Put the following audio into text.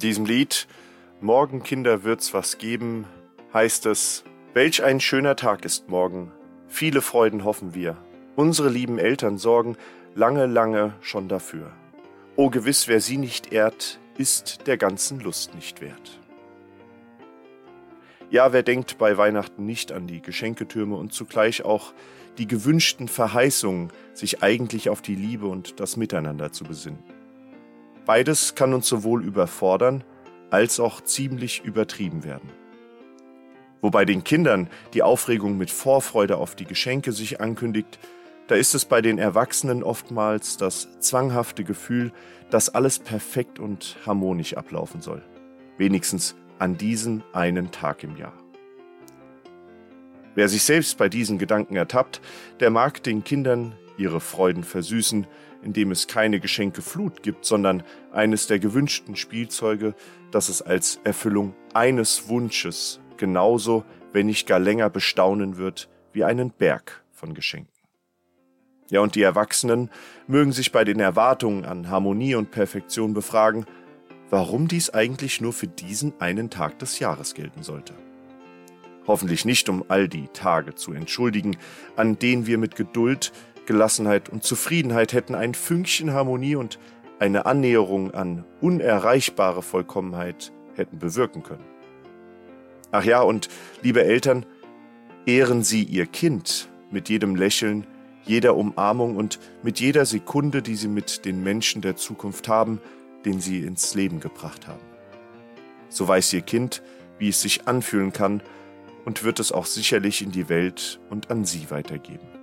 diesem Lied Morgen Kinder wird's was geben, heißt es, welch ein schöner Tag ist morgen, viele Freuden hoffen wir, unsere lieben Eltern sorgen lange, lange schon dafür. O gewiss, wer sie nicht ehrt, ist der ganzen Lust nicht wert. Ja, wer denkt bei Weihnachten nicht an die Geschenketürme und zugleich auch die gewünschten Verheißungen, sich eigentlich auf die Liebe und das Miteinander zu besinnen. Beides kann uns sowohl überfordern als auch ziemlich übertrieben werden. Wobei den Kindern die Aufregung mit Vorfreude auf die Geschenke sich ankündigt, da ist es bei den Erwachsenen oftmals das zwanghafte Gefühl, dass alles perfekt und harmonisch ablaufen soll. Wenigstens an diesen einen Tag im Jahr. Wer sich selbst bei diesen Gedanken ertappt, der mag den Kindern ihre Freuden versüßen, indem es keine Geschenkeflut gibt, sondern eines der gewünschten Spielzeuge, das es als Erfüllung eines Wunsches genauso, wenn nicht gar länger bestaunen wird, wie einen Berg von Geschenken. Ja, und die Erwachsenen mögen sich bei den Erwartungen an Harmonie und Perfektion befragen, warum dies eigentlich nur für diesen einen Tag des Jahres gelten sollte. Hoffentlich nicht, um all die Tage zu entschuldigen, an denen wir mit Geduld Gelassenheit und Zufriedenheit hätten ein Fünkchen Harmonie und eine Annäherung an unerreichbare Vollkommenheit hätten bewirken können. Ach ja, und liebe Eltern, ehren Sie Ihr Kind mit jedem Lächeln, jeder Umarmung und mit jeder Sekunde, die Sie mit den Menschen der Zukunft haben, den Sie ins Leben gebracht haben. So weiß Ihr Kind, wie es sich anfühlen kann und wird es auch sicherlich in die Welt und an Sie weitergeben.